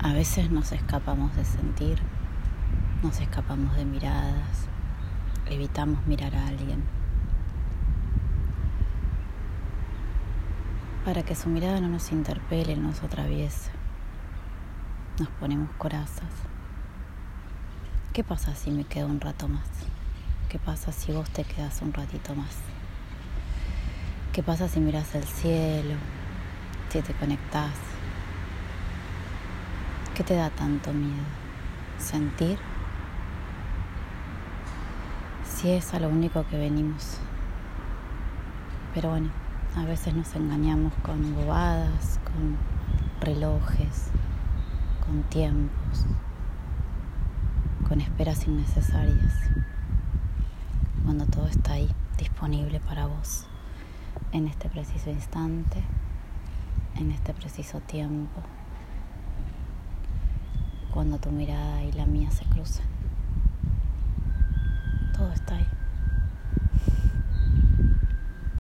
A veces nos escapamos de sentir, nos escapamos de miradas, evitamos mirar a alguien. Para que su mirada no nos interpele, no nos atraviese. Nos ponemos corazas. ¿Qué pasa si me quedo un rato más? ¿Qué pasa si vos te quedas un ratito más? ¿Qué pasa si miras el cielo? Si te conectás. ¿Qué te da tanto miedo? ¿Sentir? Si es a lo único que venimos. Pero bueno, a veces nos engañamos con bobadas, con relojes, con tiempos, con esperas innecesarias, cuando todo está ahí, disponible para vos, en este preciso instante, en este preciso tiempo cuando tu mirada y la mía se cruzan. Todo está ahí.